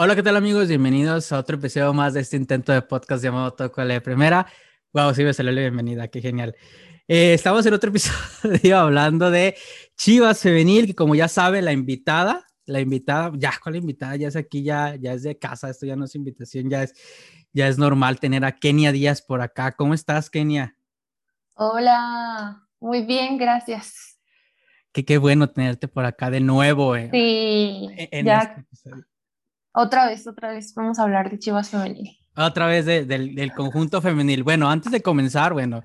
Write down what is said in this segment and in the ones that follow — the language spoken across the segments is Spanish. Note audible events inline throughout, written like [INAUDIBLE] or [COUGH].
Hola, ¿qué tal amigos? Bienvenidos a otro episodio más de este intento de podcast llamado Toco la Primera. Wow, sí me salió la bienvenida, qué genial. Eh, estamos en otro [LAUGHS] episodio hablando de Chivas Femenil, que como ya sabe, la invitada, la invitada, ya con la invitada, ya es aquí, ya, ya es de casa, esto ya no es invitación, ya es, ya es normal tener a Kenia Díaz por acá. ¿Cómo estás, Kenia? Hola, muy bien, gracias. Qué, qué bueno tenerte por acá de nuevo. Eh, sí, en ya. Este otra vez, otra vez, vamos a hablar de Chivas Femenil. Otra vez del, conjunto femenil. Bueno, antes de comenzar, bueno,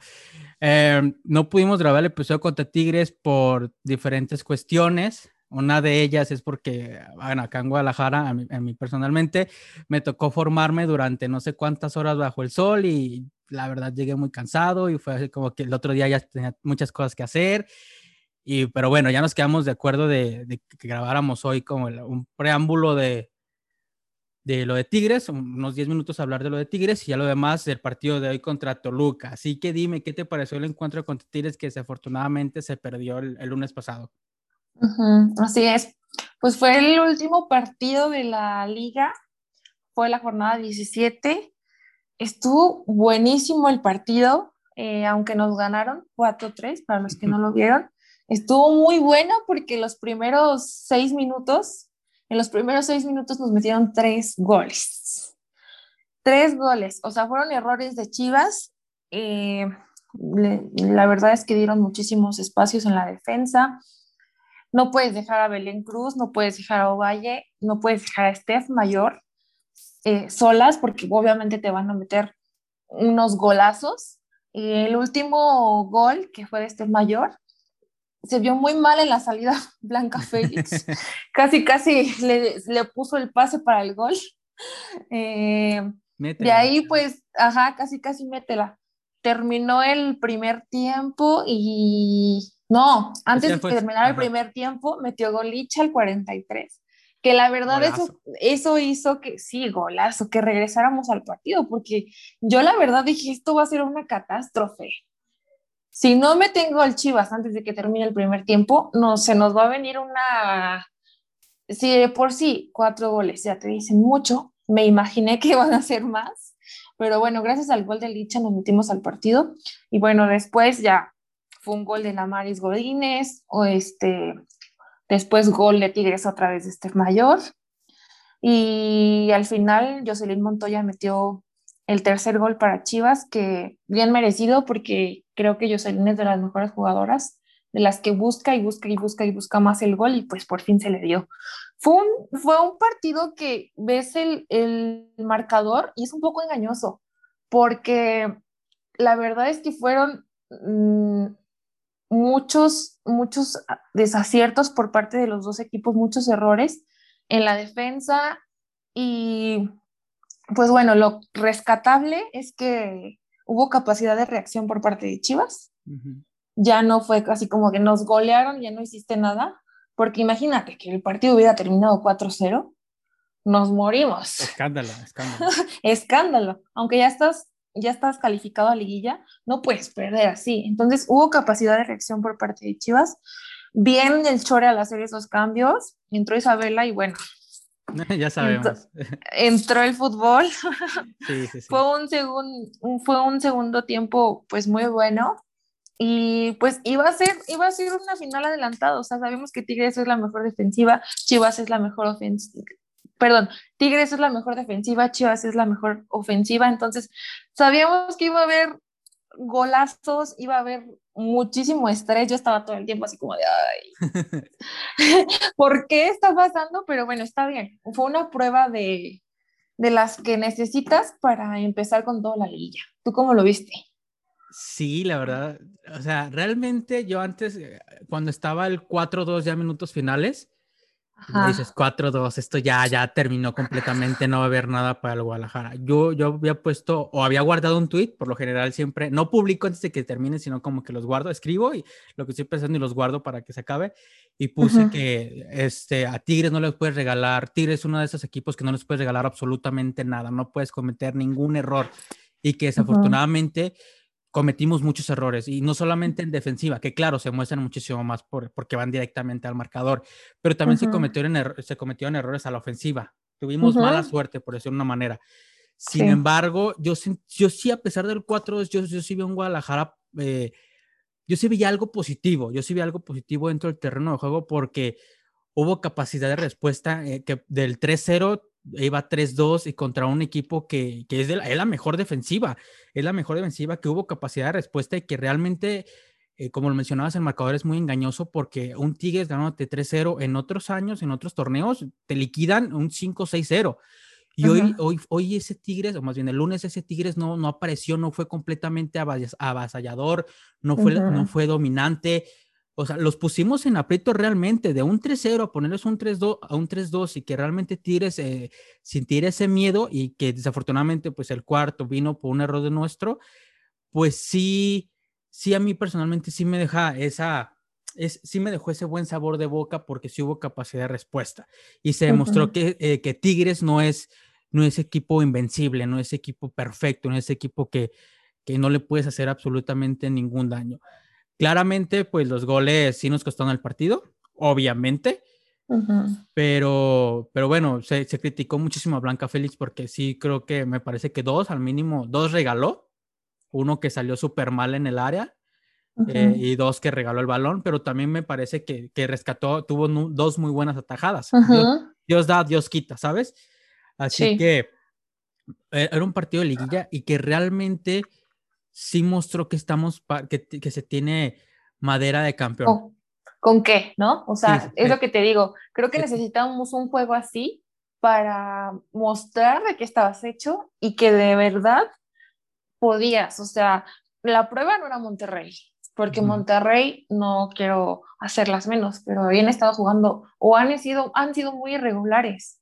eh, no pudimos grabar el episodio contra Tigres por diferentes cuestiones. Una de ellas es porque, bueno, acá en Guadalajara, a mí, personalmente, me tocó formarme durante no sé cuántas horas bajo el sol y la verdad llegué muy cansado y fue así como que el otro día ya tenía muchas cosas que hacer. Y, pero bueno, ya nos quedamos de acuerdo de, de que grabáramos hoy como un preámbulo de, de lo de Tigres, unos 10 minutos a hablar de lo de Tigres y ya lo demás del partido de hoy contra Toluca. Así que dime, ¿qué te pareció el encuentro contra Tigres que desafortunadamente se perdió el, lunes pasado? así es. Pues fue el último partido de la liga, fue la jornada 17. Estuvo buenísimo el partido, eh, aunque nos ganaron 4-3, para los que no lo vieron. Estuvo muy bueno porque los primeros seis minutos en los primeros seis minutos nos metieron tres goles. Tres goles, o sea, fueron errores de Chivas. Eh, la verdad es que dieron muchísimos espacios en la defensa. No puedes dejar a Belén Cruz, no puedes dejar a Ovalle, no puedes dejar a Steph Mayor eh, solas porque obviamente te van a meter unos golazos. el último gol que fue de Steph Mayor se vio muy mal en la salida [LAUGHS] Blanca Félix. [LAUGHS] casi, casi le, le, puso el pase para el gol. Eh, de ahí, pues, ajá, casi, casi métela. Terminó el primer tiempo y no, antes de terminar el primer tiempo, metió Golicha al 43. Que la verdad eso, eso hizo que, sí, golazo, que regresáramos al partido, porque yo la verdad dije, esto va a ser una catástrofe si no me tengo al Chivas antes de que termine el primer tiempo, no se nos va a venir una. Si por sí cuatro goles ya te dicen mucho, me imaginé que van a ser más, pero bueno, gracias al gol de Licha nos metimos al partido y bueno, después ya fue un gol de la Maris Godínez o este, después gol de Tigres otra vez de este Mayor y al final Jocelyn Montoya metió el tercer gol para Chivas, que bien merecido porque creo que Jocelyn es de las mejores jugadoras, de las que busca y busca y busca y busca más el gol y pues por fin se le dio. Fue un, fue un partido que ves el, el marcador y es un poco engañoso, porque la verdad es que fueron mm, muchos, muchos desaciertos por parte de los dos equipos, muchos errores en la defensa y pues bueno, lo rescatable es que hubo capacidad de reacción por parte de Chivas. Ya no fue así como que nos golearon, ya no hiciste nada, porque imagínate que el partido hubiera terminado 4-0, nos morimos. Escándalo, escándalo. [LAUGHS] escándalo. Aunque ya estás, ya estás calificado a liguilla, no puedes perder así. Entonces hubo capacidad de reacción por parte de Chivas. Bien el Chore al hacer esos cambios, entró Isabela y bueno, [LAUGHS] ya sabemos. Entró, el fútbol. [LAUGHS] fue, un fue un segundo tiempo pues muy bueno y pues iba a ser iba a ser una final adelantada, o sea, sabemos que Tigres es la mejor defensiva, Chivas es la mejor ofensiva. Perdón, Tigres es la mejor defensiva, Chivas es la mejor ofensiva, entonces sabíamos que iba a haber golazos, iba a haber muchísimo estrés, yo estaba todo el tiempo así como de, ay, [LAUGHS] [LAUGHS] ¿por qué está pasando? Pero bueno, está bien, fue una prueba de, de las que necesitas para empezar con toda la liguilla. ¿Tú cómo lo viste? Sí, la verdad, o sea, realmente yo antes, eh, cuando estaba el 4-2 ya minutos finales, dices 4-2, esto ya, ya terminó completamente, no va a haber nada para el Guadalajara. Yo, yo había puesto o había guardado un tweet, por lo general siempre, no publico antes de que termine, sino como que los guardo, escribo y lo que estoy pensando y los guardo para que se acabe. Y puse que este, a Tigres no les puedes regalar, Tigres es uno de esos equipos que no les puedes regalar absolutamente nada, no puedes cometer ningún error y que desafortunadamente cometimos muchos errores y no solamente en defensiva, que claro, se muestran muchísimo más por, porque van directamente al marcador, pero también se, cometieron se cometieron errores a la ofensiva. Tuvimos mala suerte, por decirlo de una manera. Sin embargo, yo, yo sí, a pesar del 4 yo, yo sí veo un Guadalajara, eh, yo sí vi algo positivo, yo sí vi algo positivo dentro del terreno de juego porque hubo capacidad de respuesta eh, que del 3-0 iba 3-2 y contra un equipo que, que es, de la, es, la, mejor defensiva, es la mejor defensiva que hubo capacidad de respuesta y que realmente, eh, como lo mencionabas, el marcador es muy engañoso porque un Tigres ganándote 3-0 en otros años, en otros torneos, te liquidan un 5-6-0. Y hoy, hoy, hoy ese Tigres, o más bien el lunes ese Tigres no, no apareció, no fue completamente avasallador, no fue, no fue dominante. O sea, los pusimos en aprieto realmente, de un 3-0 a ponerles un 3-2 a un 3-2 y que realmente Tigres eh, sintiera ese miedo y que desafortunadamente pues el cuarto vino por un error de nuestro, pues sí, sí a mí personalmente sí me deja esa, es, sí me dejó ese buen sabor de boca porque sí hubo capacidad de respuesta y se demostró que, eh, que Tigres no es, no es equipo invencible, no es equipo perfecto, no es equipo que, que no le puedes hacer absolutamente ningún daño. Claramente, pues los goles sí nos costaron el partido, obviamente. Pero, pero bueno, se, se, criticó muchísimo a Blanca Félix porque sí creo que me parece que dos, al mínimo, dos regaló. Uno que salió súper mal en el área eh, y dos que regaló el balón, pero también me parece que, que rescató, tuvo dos muy buenas atajadas. Dios, da, Dios quita, ¿sabes? Así que e, era un partido de liguilla y que realmente sí mostró que estamos, que, que se tiene madera de campeón. ¿Con, qué? ¿No? O sea, es lo que te digo. Creo que necesitamos un juego así para mostrar de qué estabas hecho y que de verdad podías. O sea, la prueba no era Monterrey, porque Monterrey no quiero hacerlas menos, pero habían estado jugando o han sido, han sido muy irregulares.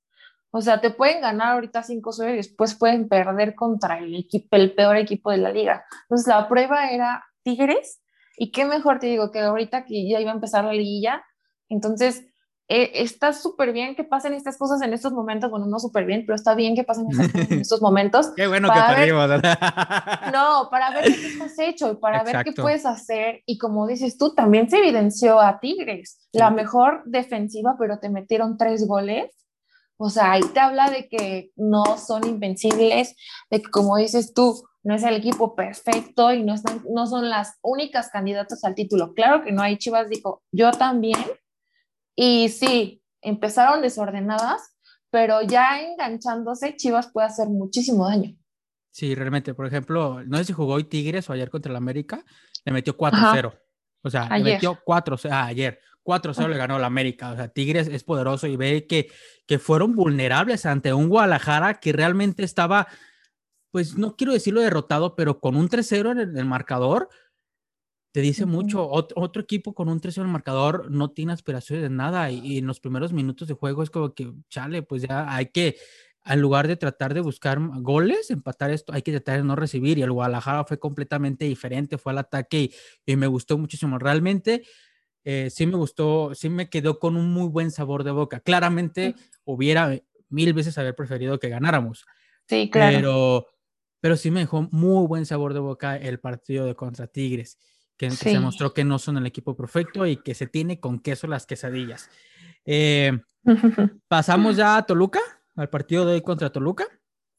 O sea, te pueden ganar ahorita 5-0 y después pueden perder contra el equipo, el peor equipo de la liga. Entonces, la prueba era Tigres. Y qué mejor te digo que ahorita que ya iba a empezar la liguilla. Entonces, eh, está súper bien que pasen estas cosas en estos momentos. Bueno, no súper bien, pero está bien que pasen estas cosas en [LAUGHS] estos momentos. qué bueno que perdimos. [LAUGHS] no, para ver qué estás [LAUGHS] hecho y para ver qué puedes hacer. Y como dices tú, también se evidenció a Tigres, la mejor defensiva, pero te metieron tres goles o sea, ahí te habla de que no son invencibles, de que como dices tú, no es el equipo perfecto y no, están, no son las únicas candidatas al título. Claro que no, hay Chivas dijo, yo también. Y sí, empezaron desordenadas, pero ya enganchándose, Chivas puede hacer muchísimo daño. Sí, realmente, por ejemplo, no sé si jugó hoy Tigres o ayer contra el América, le metió 4-0. O sea, le metió 4 ah, ayer. 4-0 le ganó la América. O sea, Tigres es poderoso y ve que, que fueron vulnerables ante un Guadalajara que realmente estaba, pues no quiero decirlo derrotado, pero con un 3-0 en el, marcador, te dice mucho. otro equipo con un 3-0 en el marcador no tiene aspiraciones de nada y, en los primeros minutos de juego es como que, chale, pues ya hay que, en lugar de tratar de buscar goles, empatar esto, hay que tratar de no recibir. Y el Guadalajara fue completamente diferente, fue al ataque y me gustó muchísimo. Realmente eh, sí me gustó, sí me quedó con un muy buen sabor de boca. Claramente hubiera mil veces haber preferido que ganáramos. Sí, claro. Pero, pero sí me dejó muy buen sabor de boca el partido de contra Tigres, que, se mostró que no son el equipo perfecto y que se tiene con queso las quesadillas. Eh, [LAUGHS] Pasamos ya a Toluca, al partido de hoy contra Toluca.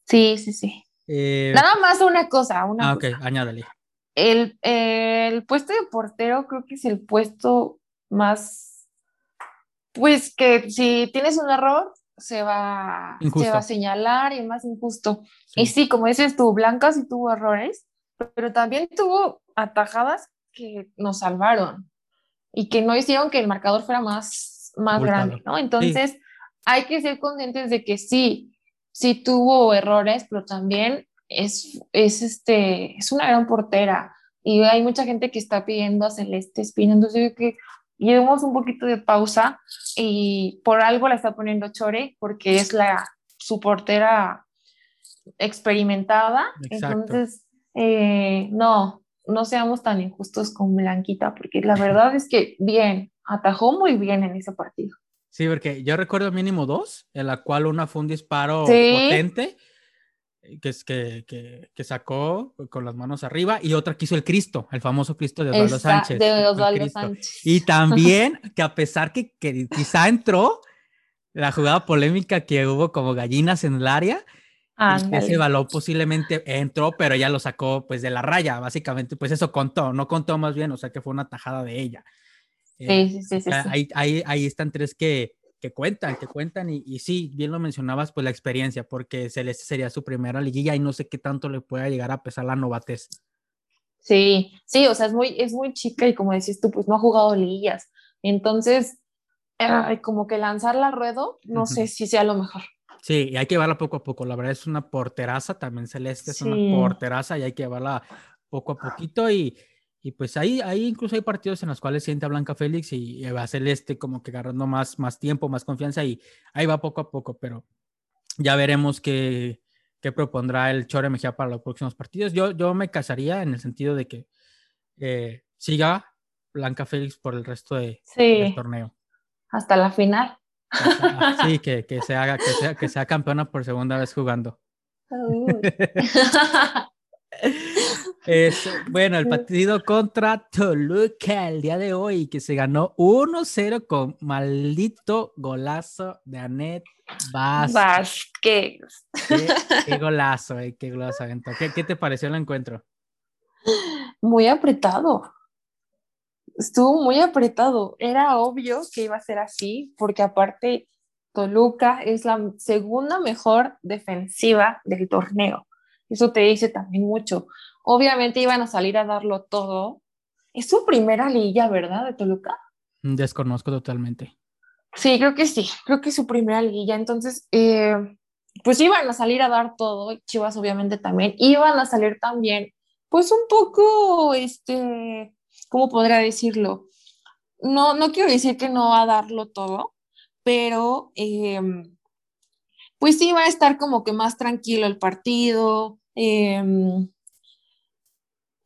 Sí, sí, sí. Eh, Nada más una cosa, una ah, ok, añádale. El, el puesto de portero creo que es el puesto más, pues que si tienes un error, se va, se va a señalar y más injusto. Y sí, como dices tú, Blanca sí tuvo errores, pero también tuvo atajadas que nos salvaron y que no hicieron que el marcador fuera más, más grande, ¿no? Entonces, hay que ser conscientes de que sí, sí tuvo errores, pero también es, es, este, es una gran portera y hay mucha gente que está pidiendo a Celeste Espina, entonces yo creo que llevemos un poquito de pausa y por algo la está poniendo Chore, porque es la su portera experimentada, entonces eh, no, no seamos tan injustos con Blanquita, porque la verdad es que bien, atajó muy bien en ese partido. Sí, porque yo recuerdo mínimo dos, en la cual una fue un disparo potente eh, que, que, que, que, sacó con las manos arriba y otra que hizo el Cristo, el famoso Cristo de Osvaldo Sánchez. De Osvaldo Sánchez. Y también [LAUGHS] que a pesar que, que quizá entró, la jugada polémica que hubo como gallinas en el área. ese balón posiblemente entró, pero ella lo sacó pues de la raya, básicamente, pues eso contó, no contó más bien, o sea que fue una tajada de ella. Eh, sí, sí, sí, Ahí, ahí, ahí, están tres que, que cuentan, que cuentan y, y, sí, bien lo mencionabas, pues la experiencia, porque Celeste sería su primera liguilla y no sé qué tanto le pueda llegar a pesar la novatez. Sí, sí, o sea, es muy, es muy chica y como decís tú, pues no ha jugado liguillas. Entonces, como que lanzarla a ruedo, no sé si sea lo mejor. Sí, y hay que llevarla poco a poco. La verdad es una porteraza, también Celeste es una porteraza y hay que llevarla poco a poquito. Y, y pues ahí, ahí incluso hay partidos en los cuales siente a Blanca Félix y, va a Celeste como que agarrando más, más tiempo, más confianza y ahí va poco a poco, pero ya veremos qué, qué propondrá el Chore Mejía para los próximos partidos. Yo, yo me casaría en el sentido de que eh, siga Blanca Félix por el resto de, del torneo hasta la final. Sí, [LAUGHS] que, que, se haga, que, sea, que sea campeona por segunda vez jugando. [LAUGHS] [LAUGHS] es, bueno, el partido contra Toluca el día de hoy, que se ganó 1-0 con maldito golazo de Anet Vázquez. Vázquez. Qué, golazo, eh, qué golazo ¿Qué, ¿Qué te pareció el encuentro? Muy apretado estuvo muy apretado. Era obvio que iba a ser así, porque aparte Toluca es la segunda mejor defensiva del torneo. Eso te dice también mucho. Obviamente iban a salir a darlo todo. Es su primera liga, ¿verdad? De Toluca. Desconozco totalmente. Sí, creo que sí. Creo que es su primera liguilla. Entonces, eh, pues iban a salir a dar todo. Chivas, obviamente, también. Iban a salir también, pues un poco, este, ¿cómo podría decirlo? No, no quiero decir que no va a darlo todo, pero em, pues sí va a estar como que más tranquilo el partido. Em,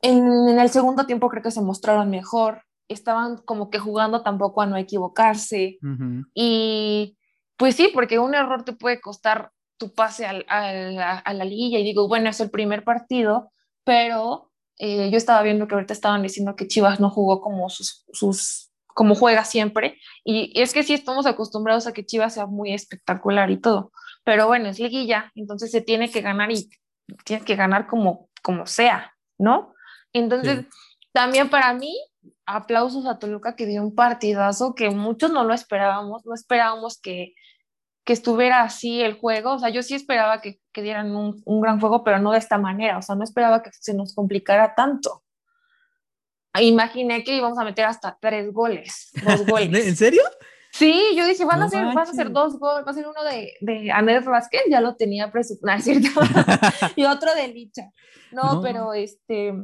en, el segundo tiempo creo que se mostraron mejor, estaban como que jugando tampoco a no equivocarse. Y pues sí, porque un error te puede costar tu pase a, la, a, la, liguilla y digo, bueno, es el primer partido, pero eh, yo estaba viendo que ahorita estaban diciendo que Chivas no jugó como sus, sus como juega siempre. Y es que sí estamos acostumbrados a que Chivas sea muy espectacular y todo. Pero bueno, es liguilla, entonces se tiene que ganar y tiene que ganar como, como sea, ¿no? Entonces, también para mí, aplausos a Toluca que dio un partidazo que muchos no lo esperábamos, no esperábamos que, que estuviera así el juego. O sea, yo sí esperaba que, que dieran un, un, gran juego, pero no de esta manera. O sea, no esperaba que se nos complicara tanto. Imaginé que íbamos a meter hasta tres goles, dos [LAUGHS] goles. ¿En serio? Sí, yo dije, van, a, ser, van a ser dos goles, va a ser uno de, de Andrés Vázquez, ya lo tenía presupuestado, [LAUGHS] [LAUGHS] y otro de Licha. No, pero este,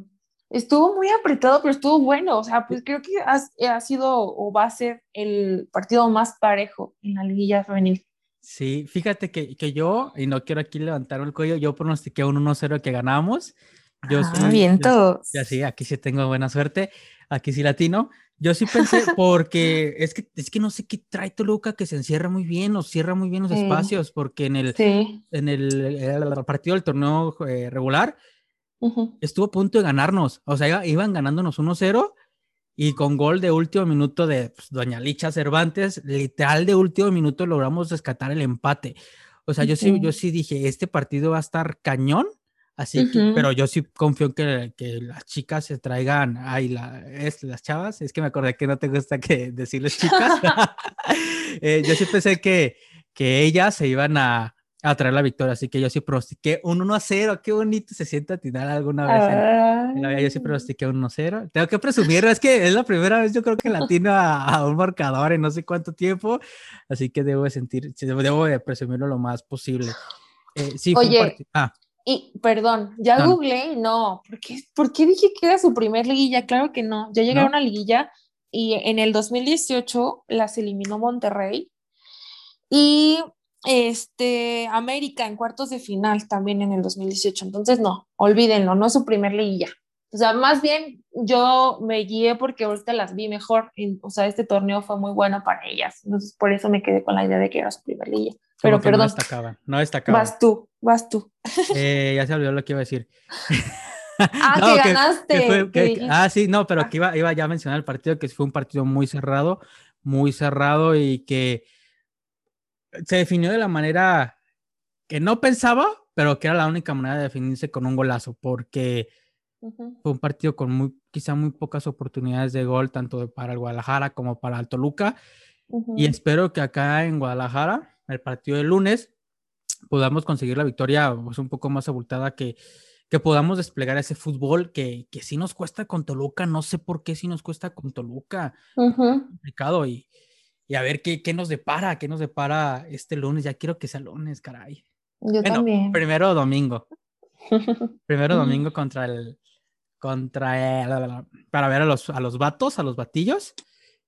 estuvo muy apretado, pero estuvo bueno. O sea, pues creo que ha, ha, sido o va a ser el partido más parejo en la liguilla femenil. Sí, fíjate que, que, yo, y no quiero aquí levantar el cuello, yo pronostiqué un 1-0 que ganamos. Yo ah, bien todos. Ya sí, aquí sí tengo buena suerte, aquí sí latino. Yo sí pensé, [LAUGHS] porque es que, es que no sé qué trae Toluca que se encierra muy bien o cierra muy bien los espacios, porque en el, en el, partido del torneo eh, regular estuvo a punto de ganarnos, o sea, iban ganándonos 1-0 y con gol de último minuto de pues, Doña Licha Cervantes, literal de último minuto logramos rescatar el empate. O sea, yo sí, yo sí dije, este partido va a estar cañón, así que, pero yo sí confío en que, que, las chicas se traigan, ay, la, es, las chavas, es que me acordé que no te gusta que decirles chicas. [LAUGHS] [LAUGHS] eh, yo sí pensé que, que ellas se iban a, a traer la victoria. Así que yo sí pronostiqué un 1 0. Qué bonito se siente atinar alguna vez. En, yo sí pronostiqué un 1 0. Tengo que presumir, es que es la primera vez yo creo que latino a, a, un marcador en no sé cuánto tiempo. Así que debo de sentir, debo de presumirlo lo más posible. Eh, sí, Oye, ah. y perdón, ya no. googleé no. ¿Por qué, ¿Por qué dije que era su primer liguilla? Claro que no. Ya llegué ¿No? a una liguilla y en el 2018 las eliminó Monterrey. Y este, América en cuartos de final también en el 2018. Entonces, no, olvídenlo, no es su primer liguilla. O sea, más bien yo me guié porque ahorita las vi mejor. Y, o sea, este torneo fue muy bueno para ellas. Entonces, por eso me quedé con la idea de que era su primer liguilla. Pero perdón. No destacaban, no destacaban. Vas tú, vas tú. [LAUGHS] Eh, ya se olvidó lo que iba a decir. ah, [LAUGHS] no, que, que ganaste. Que fue, que, ah, sí, no, pero ah. que iba, iba ya a mencionar el partido, que fue un partido muy cerrado, muy cerrado y que se definió de la manera que no pensaba, pero que era la única manera de definirse con un golazo, porque fue un partido con muy, quizá muy pocas oportunidades de gol, tanto para el Guadalajara como para el Toluca. Y espero que acá en Guadalajara, el partido del lunes, podamos conseguir la victoria pues, un poco más abultada que, que podamos desplegar ese fútbol que, que sí nos cuesta con Toluca, no sé por qué sí nos cuesta con Toluca, complicado y, y, a ver qué, qué, nos depara, qué nos depara este lunes, ya quiero que sea lunes, caray. Yo también. Primero domingo. [LAUGHS] primero domingo contra el, contra el, para ver a los, a los vatos, a los batillos,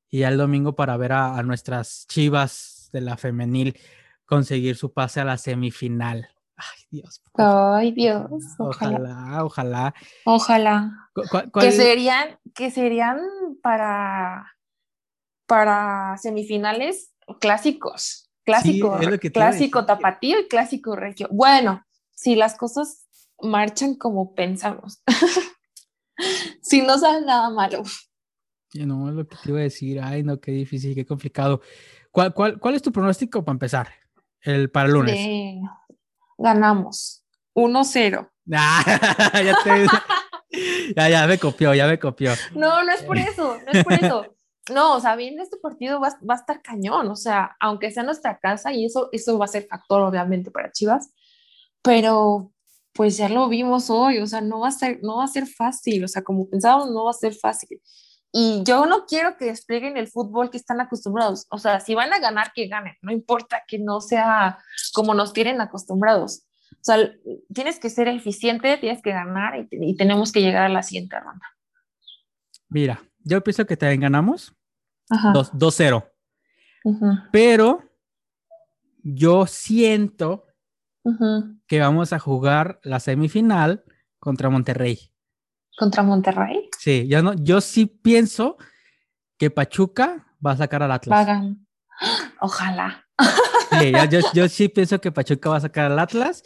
y el domingo para ver a, a nuestras chivas de la femenil conseguir su pase a la semifinal. Ay, Dios. Ay, Dios. Ojalá, ojalá. Ojalá. Que serían, que serían para, para semifinales clásicos. Clásico, clásico tapatío y clásico regio. Bueno, si las cosas marchan como pensamos. [LAUGHS] si no sale nada malo. No, es lo que te iba a decir. Ay, no, qué difícil, qué complicado. ¿Cuál, cuál, cuál es tu pronóstico para empezar? El para el lunes ganamos 1-0. [LAUGHS] ya, [LAUGHS] ya, ya me copió, ya me copió. No, no es por eso, no es por eso. No, o sea, bien, este partido va, a estar cañón, o sea, aunque sea nuestra casa y eso, eso va a ser factor obviamente para Chivas, pero pues ya lo vimos hoy, o sea, no va a ser, no va a ser fácil, o sea, como pensábamos, no va a ser fácil. Y yo no quiero que desplieguen el fútbol que están acostumbrados. O sea, si van a ganar, que ganen. No importa que no sea como nos tienen acostumbrados. O sea, tienes que ser eficiente, tienes que ganar y, tenemos que llegar a la siguiente ronda. Mira, yo pienso que también ganamos 2-0. Pero yo siento que vamos a jugar la semifinal contra Monterrey contra Monterrey. Sí, yo, no, yo sí pienso que Pachuca va a sacar al Atlas. [GASPS] Ojalá. Sí, yo, [LAUGHS] yo, sí pienso que Pachuca va a sacar al Atlas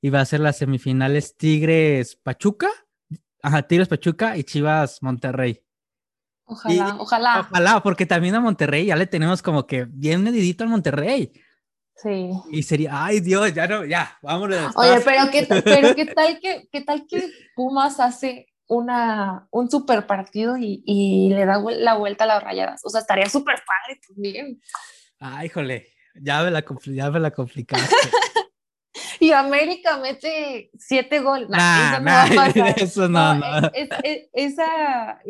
y va a ser las semifinales Tigres Pachuca, ajá, Tigres Pachuca y Chivas Monterrey. Ojalá, ojalá. Ojalá, porque también a Monterrey ya le tenemos como que bien medidito al Monterrey. Sí. Y sería, ay Dios, ya no, ya, vámonos. Oye, pero qué, [LAUGHS] pero qué tal que, qué tal que Pumas hace una, un super partido y, y, le da la vuelta a las rayadas. O sea, estaría súper padre también. Ay, híjole, ya me la, ya me la complicaste. [LAUGHS] y América mete siete goles. eso no, va a [LAUGHS] pasar. eso no, no. esa,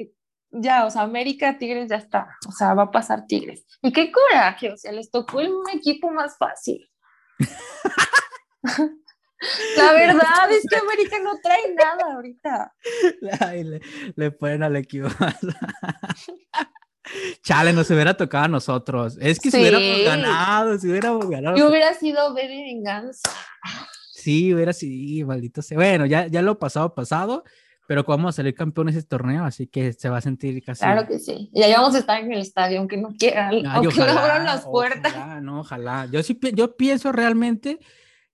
ya, o sea, América Tigres ya está. O sea, va a pasar Tigres. Y qué coraje, o sea, les tocó un equipo más fácil. [LAUGHS] La verdad es que América no trae nada ahorita. [LAUGHS] le, le, ponen al equipo. [LAUGHS] Chale, nos hubiera tocado a nosotros. Es que si hubiéramos ganado, si hubiéramos ganado. Yo hubiera sido Baby Venganza. Sí, hubiera sido, maldito sea. Bueno, ya, ya lo pasado, pasado, pero vamos a salir campeones este torneo, así que se va a sentir casi. Claro que sí. Y ahí vamos a estar en el estadio, aunque no quieran, aunque no abran las puertas. Ojalá, no, ojalá. Yo sí, yo pienso realmente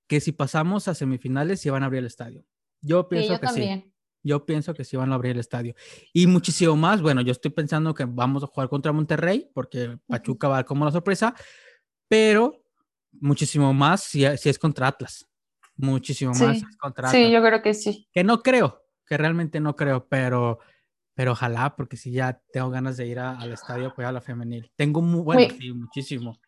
que si pasamos a semifinales, se van a abrir el estadio. Yo pienso que sí. Yo pienso que sí van a abrir el estadio. Y muchísimo más, bueno, yo estoy pensando que vamos a jugar contra Monterrey, porque Pachuca va como la sorpresa, pero muchísimo más si, si es contra Atlas. Muchísimo más contra Atlas. Sí, yo creo que sí. Que no creo, que realmente no creo, pero, pero ojalá, porque si ya tengo ganas de ir al estadio pues a la femenil. Tengo muy, bueno, sí, muchísimo.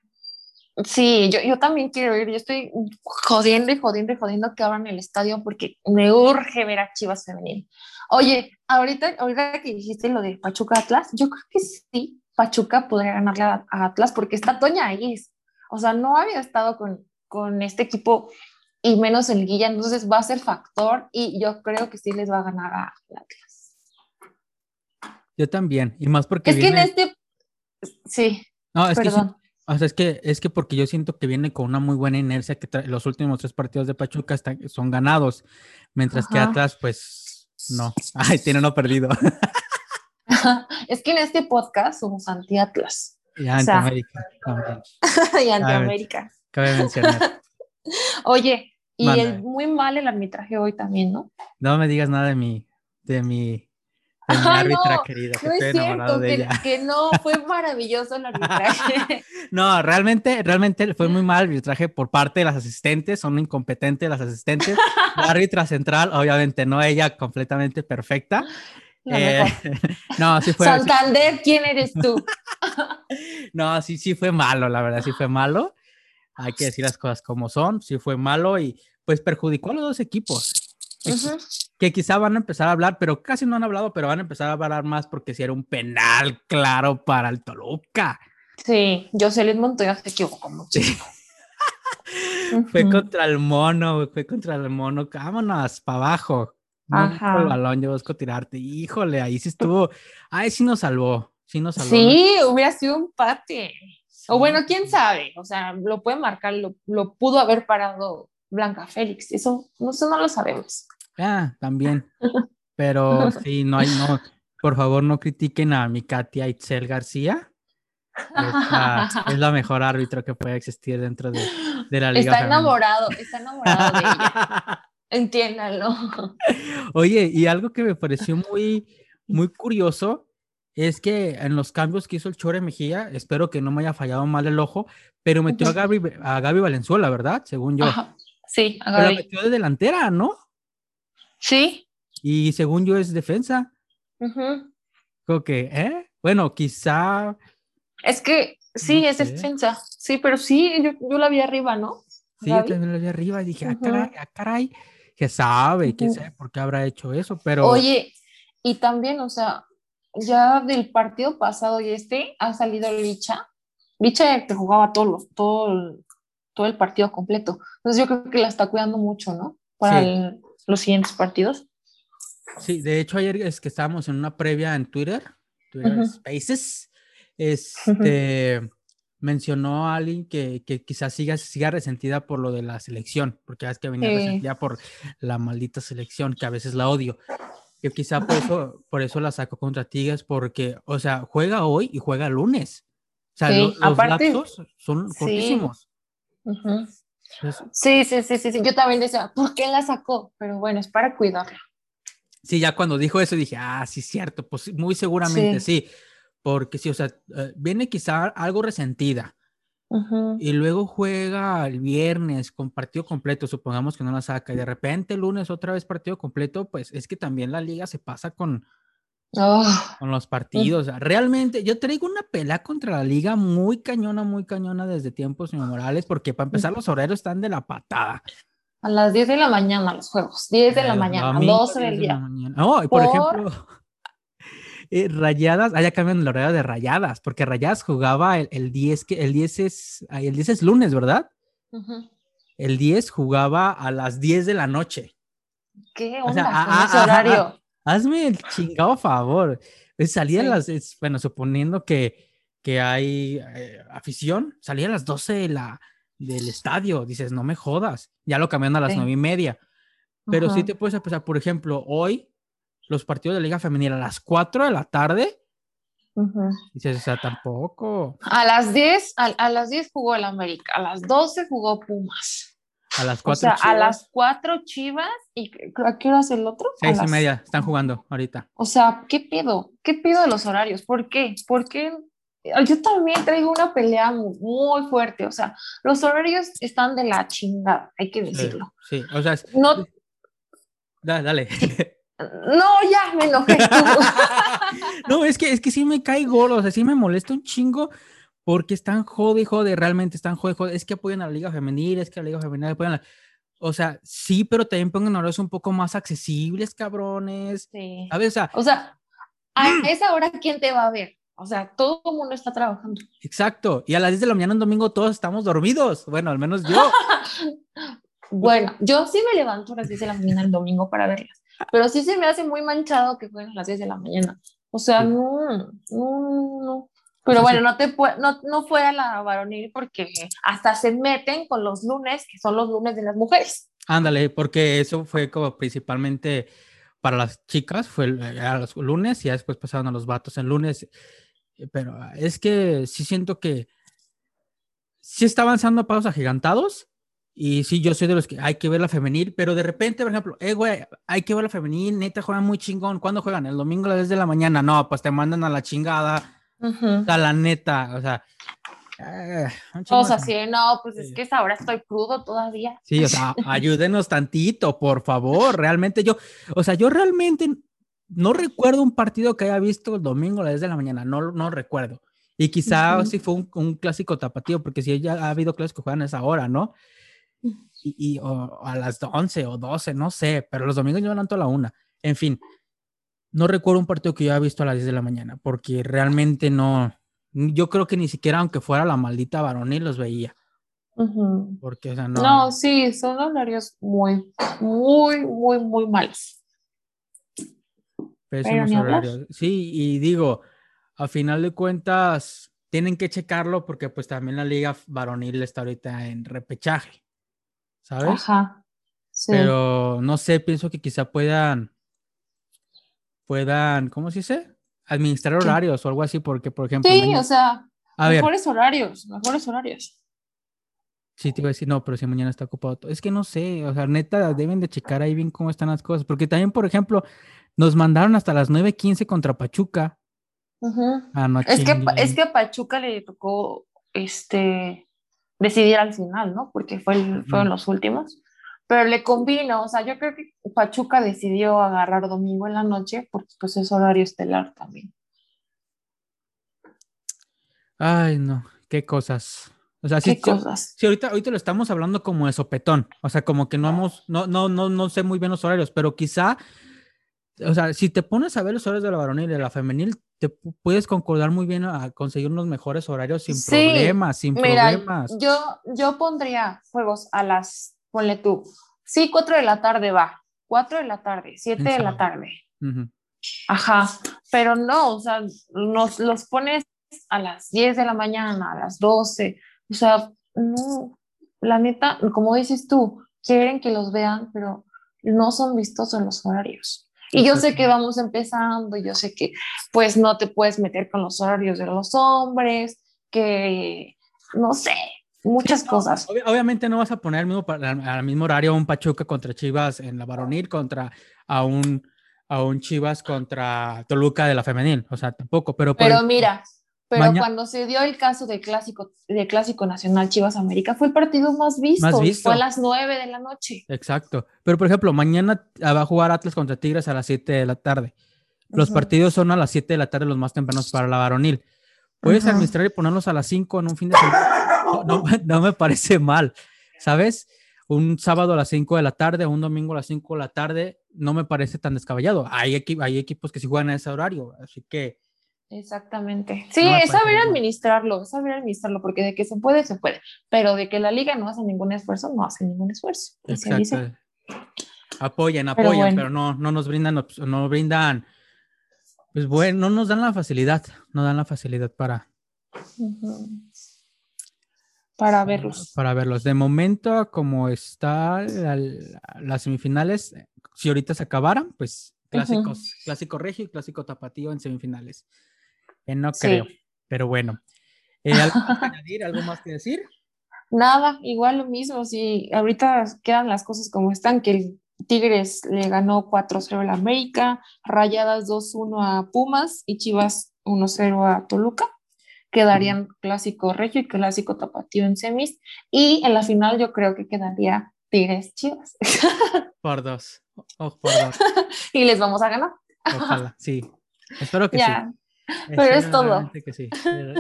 Sí, yo, yo también quiero ir. Yo estoy jodiendo y jodiendo y jodiendo que abran el estadio porque me urge ver a Chivas femenil. Oye, ahorita, ahorita que dijiste lo de Pachuca Atlas, yo creo que sí, Pachuca podría ganarle a, Atlas porque está Toña ahí. O sea, no había estado con, con este equipo y menos el Guilla, entonces va a ser factor y yo creo que sí les va a ganar a Atlas. Yo también, y más porque. Es que en este. Sí. No, es Perdón. O sea, es que, es que porque yo siento que viene con una muy buena inercia, que los últimos tres partidos de Pachuca son ganados, mientras que Atlas, pues, no. [LAUGHS] Ay, tiene uno perdido. [LAUGHS] es que en este podcast somos anti-Atlas. Y anti-América también. [LAUGHS] y anti-América. Cabe mencionar. [LAUGHS] Oye, y el, muy mal el arbitraje hoy también, ¿no? No me digas nada de mi, de mi Ah, árbitra no, querida, que No es cierto, que, que no, fue maravilloso el arbitraje. [LAUGHS] No, realmente, realmente fue muy [LAUGHS] mal el arbitraje por parte de las asistentes, son incompetentes las asistentes. La árbitra central, obviamente no, ella completamente perfecta. La Eh, no, sí fue, sí- Santander, ¿quién eres tú? no, sí, sí fue malo, la verdad, sí fue malo. Hay que decir las cosas como son, sí fue malo y pues perjudicó a los dos equipos. Que quizá van a empezar a hablar, pero casi no han hablado, pero van a empezar a hablar más porque si era un penal claro para el Toluca. Sí, Jocelyn Montoya se equivocó muchísimo. [LAUGHS] Fue Ujú. contra el mono, fue contra el mono. Vámonos, para abajo. Ajá. el balón, yo busco tirarte. Híjole, ahí sí estuvo. Ahí sí nos salvó. Sí nos salvó. Sí, hubiera sido un empate. O bueno, quién sabe, o sea, lo puede marcar, lo, lo pudo haber parado Blanca Félix, eso, eso no lo sabemos. Ah, también. [LAUGHS] Pero [LAUGHS] sí, no hay, no. Por favor, no critiquen a mi Katia Itzel García. Es la, es la mejor árbitro que puede existir dentro de, de la liga. Está femenina. enamorado, está enamorado de ella, [LAUGHS] entiéndanlo. Oye, y algo que me pareció muy, muy curioso es que en los cambios que hizo el Chore Mejía, espero que no me haya fallado mal el ojo, pero metió a Gaby, a Gaby Valenzuela, ¿verdad? Según yo. Ajá, Sí, a Pero la Gaby. metió de delantera, ¿no? Sí. Y según yo es defensa. Creo que, ¿eh? Bueno, quizá. Es que sí, No es sé. defensa, sí, pero sí, yo, yo la vi arriba, ¿no? Sí, yo Gaby. también lo vi arriba y dije, ah, Ujú. caray, ah, caray. Que sabe, Ujú. sabe por qué habrá hecho eso, pero. Oye, y también, o sea, ya del partido pasado y este ha salido Licha. Licha que jugaba todos los, todo, el, todo el partido completo. Entonces yo creo que la está cuidando mucho, ¿no? Para Sí. el- los siguientes partidos. Sí, de hecho ayer es que estábamos en una previa en Twitter, Twitter. Spaces, este, mencionó a alguien que, que quizás siga, siga resentida por lo de la selección, porque es que venía resentida por la maldita selección, que a veces la odio. Que quizá por eso, por eso la sacó contra Tigres, porque, o sea, juega hoy y juega lunes. O sea, Sí, lo- los aparte- lapsos son Sí. cortísimos. Entonces, Sí, sí, sí, sí, sí. Yo también decía, ¿por qué la sacó? Pero bueno, es para cuidarla. Sí, ya cuando dijo eso dije, ah, sí, cierto, pues sí, muy seguramente sí, porque sí, o sea, eh, viene quizá algo resentida Y luego juega el viernes con partido completo, supongamos que no la saca, y de repente el lunes otra vez partido completo, pues es que también la liga se pasa con, Oh, con los partidos. o sea, Realmente, yo traigo una pelea contra la liga muy cañona, muy cañona desde tiempos inmemoriales, porque para empezar los horarios están de la patada. a las 10 de la mañana los juegos, 10 de la El mañana, domingo, 12 10 del día. No, y por, Por- ejemplo, eh, Rayadas, allá cambian el horario de Rayadas, porque Rayadas jugaba el, el 10, que el 10 es, el 10 es lunes, ¿verdad? Ujú. El 10 jugaba a las 10 de la noche. ¿Qué O onda sea, con ah, ese ah, horario? Hazme el chingado favor. Es- Salía a Sí. las, es- bueno, suponiendo que, que hay eh, afición, salía a las 12 de la, del estadio. Dices, no me jodas. Ya lo cambiaron a las Sí. nueve y media. Pero sí Ajá. te puedes empezar, por ejemplo, hoy los partidos de Liga Femenil a las 4 de la tarde. Dices, o sea, tampoco. A las 10, a, a las 10 jugó el América, a las 12 jugó Pumas. A las O 4 sea, a las 4 Chivas y ¿a qué hora es el otro? A 6 y media están jugando ahorita. O sea, ¿qué pido? ¿Qué pido de los horarios? ¿Por qué? ¿Por qué? Yo también traigo una pelea mu- muy, fuerte. O sea, los horarios están de la chingada, hay que decirlo. sí, o sea, es- No, da- dale. [LAUGHS] no, ya me enojé. [LAUGHS] no, es que, es que sí me cae gordo, o sea, sí me molesta un chingo porque están jode jode, realmente están jode jode. Es que apoyan a la Liga Femenil, es que a la Liga Femenil apoyan a la... O sea, sí, pero también pongan horarios un poco más accesibles, cabrones. Sí. ¿Sabes? O sea, O sea, a esa hora, ¿quién te va a ver? O sea, todo el mundo está trabajando. exacto. Y a las 10 de la mañana un domingo todos estamos dormidos. Bueno, al menos yo. [LAUGHS] Bueno, yo sí me levanto a las 10 de la mañana el domingo para verlas, pero sí se me hace muy manchado que fueran a las 10 de la mañana. O sea, no, no, no. Pero bueno, no te no, no fue a la varonil porque hasta se meten con los lunes, que son los lunes de las mujeres. Ándale, porque eso fue como principalmente para las chicas, fue eh, a los lunes y ya después pasaron a los vatos en lunes. Eh, Pero es que sí siento que sí está avanzando a pasos agigantados Y sí, yo soy de los que hay que ver la femenil, pero de repente, por ejemplo, eh, güey, hay que ver la femenil, neta, juegan muy chingón. ¿Cuándo juegan? El domingo a las 10 de la mañana. No, pues te mandan a la chingada. Ujú. O sea, la neta, o sea. eh, O sea, sí, no, pues Sí. es que ahora estoy crudo todavía. Sí, o sea, [LAUGHS] ayúdenos tantito, por favor. Realmente yo, o sea, yo realmente no recuerdo un partido que haya visto el domingo a las 10 de la mañana, no, no recuerdo. Y quizá Ujú. sí fue un, un clásico tapatío, porque sí ya ha habido clásicos que juegan a esa hora, ¿no? Y, y- o a las 11 o 12, no sé, pero los domingos yo me levanto a la una. En fin, no recuerdo un partido que yo haya visto a las 10 de la mañana, porque realmente no, yo creo que ni siquiera aunque fuera la maldita varonil los veía, porque, o sea, no. No, sí, son horarios muy, muy, muy, muy malos. Pésimos horarios. Sí, y digo, a final de cuentas, tienen que checarlo porque pues también la liga varonil está ahorita en repechaje, ¿sabes? Ajá. Sí. Pero no sé, pienso que quizá puedan, puedan, ¿cómo se dice? Administrar ¿Qué? horarios o algo así, porque por ejemplo, sí, mañana- o sea, a ver, mejores horarios, mejores horarios. sí te iba a decir, no, pero si mañana está ocupado, todo. es que no sé, o sea, neta, deben de checar ahí bien cómo están las cosas, porque también, por ejemplo, nos mandaron hasta las 9.15 contra Pachuca. Ah, no Es que, es que a Pachuca le tocó este, decidir al final, ¿no? Porque fue el- fueron los últimos. Pero le convino, o sea, yo creo que Pachuca decidió agarrar domingo en la noche porque pues es horario estelar también. Ay, no, qué cosas. O sea, sí, ¿Qué sí, cosas? sí, ahorita, ahorita lo estamos hablando como de sopetón. O sea, como que no hemos, no, no, no, no sé muy bien los horarios, pero quizá, o sea, si te pones a ver los horarios de la varonil y de la femenil, te pu- puedes concordar muy bien a conseguir unos mejores horarios sin Sí, problemas, sin Mira, problemas. yo, yo pondría juegos a las, ponle tú, sí, 4 de la tarde va, 4 de la tarde, 7 de la tarde. Ajá, pero no, o sea, nos los pones a las 10 de la mañana, a las 12, o sea, no, la neta, como dices tú, quieren que los vean, pero no son vistosos los horarios. Y yo sé que vamos empezando, yo sé que pues no te puedes meter con los horarios de los hombres, que no sé, muchas cosas. Obvi- obviamente no vas a poner al mismo, al, horario a un Pachuca contra Chivas en la varonil contra a un, a un Chivas contra Toluca de la femenil. O sea, tampoco, pero Pero el- mira, pero Maña- cuando se dio el caso del clásico, del clásico nacional Chivas América, fue el partido más visto, fue a las 9 de la noche. Exacto. Pero, por ejemplo, mañana ah, va a jugar Atlas contra Tigres a las 7 de la tarde. Los partidos son a las 7 de la tarde los más tempranos para la varonil. Puedes administrar y ponerlos a las 5 en un fin de semana. No, no me- [LAUGHS] no me parece mal, ¿sabes? Un sábado a las 5 de la tarde, un domingo a las 5 de la tarde, no me parece tan descabellado. Hay, equi- hay equipos que sí juegan a ese horario, así que Exactamente. Sí, No es saber administrarlo, es saber administrarlo, porque de que se puede, se puede. Pero de que la liga no hace ningún esfuerzo, no hace ningún esfuerzo. Se dice. exacto. Apoyan, Pero apoyan, bueno. pero no, no nos brindan, no brindan, pues bueno, no nos dan la facilidad, no dan la facilidad para. Para verlos. Para verlos. De momento, como está la- la- las semifinales, si ahorita se acabaran, pues clásicos, clásico regio y clásico tapatío en semifinales. No Sí. creo, pero bueno. Eh, ¿Algo más que [LAUGHS] añadir? ¿Algo más que decir? Nada, igual lo mismo, si ahorita quedan las cosas como están, que el Tigres le ganó 4-0 al América, Rayadas 2-1 a Pumas y Chivas 1-0 a Toluca. Quedarían clásico regio y clásico tapatío en semis. Y en la final yo creo que quedaría Tigres Chivas. [LAUGHS] Por dos. Oh, por dos. [LAUGHS] y les vamos a ganar. Ojalá, sí. Espero que Ya, sí. [LAUGHS] pero es todo. Realmente que sí.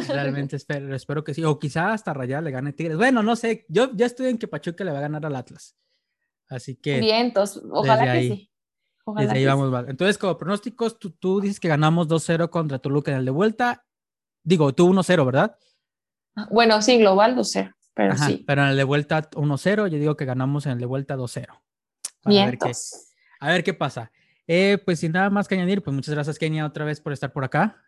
Realmente espero, espero que sí. O quizá hasta Rayada le gane Tigres. Bueno, no sé. Yo ya estoy en que Pachuca le va a ganar al Atlas. Así que vientos, ojalá que ahí- sí. Ojalá desde ahí sí. vamos. mal. Entonces, como pronósticos, tú, tú dices que ganamos 2-0 contra Toluca en el de vuelta. Digo, tú 1-0, ¿verdad? Bueno, sí, global 2-0, pero Ajá, sí. Pero en el de vuelta 1-0, yo digo que ganamos en el de vuelta 2-0. Para ver qué, Vientos. a ver qué pasa. Eh, pues sin nada más que añadir, pues muchas gracias, Kenia, otra vez por estar por acá.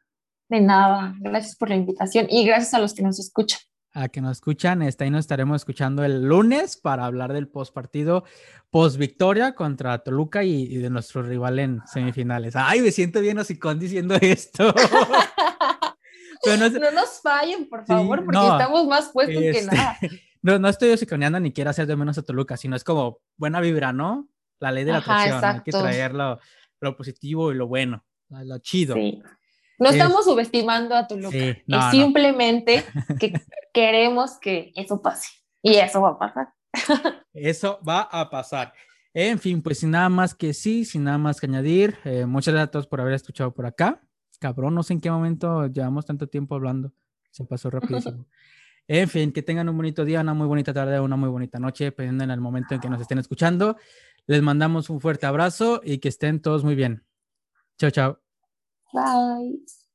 De nada, gracias por la invitación y gracias a los que nos escuchan. A que nos escuchan, está ahí nos estaremos escuchando el lunes para hablar del post partido, post victoria contra Toluca y, y de nuestro rival en semifinales. Ay, me siento bien hocicón diciendo esto. [LAUGHS] Pero no es- No nos fallen, por Sí, favor, porque no, estamos más puestos que este, nada. [LAUGHS] no, no estoy osiconeando ni quiero hacer de menos a Toluca, sino es como buena vibra, ¿no? La ley de la atracción, hay que traer lo, positivo y lo bueno, lo chido. Sí. No estamos subestimando a Toluca, es simplemente [LAUGHS] que queremos que eso pase y eso va a pasar. eso va a pasar. En fin, pues sin nada más que sí, sin nada más que añadir, eh, muchas gracias a todos por haber escuchado por acá. Cabrón, no sé en qué momento llevamos tanto tiempo hablando, se pasó rapidísimo. [LAUGHS] En fin, que tengan un bonito día, una muy bonita tarde, una muy bonita noche, dependiendo en el momento en que nos estén escuchando. Les mandamos un fuerte abrazo y que estén todos muy bien. Chao, chao. Bye.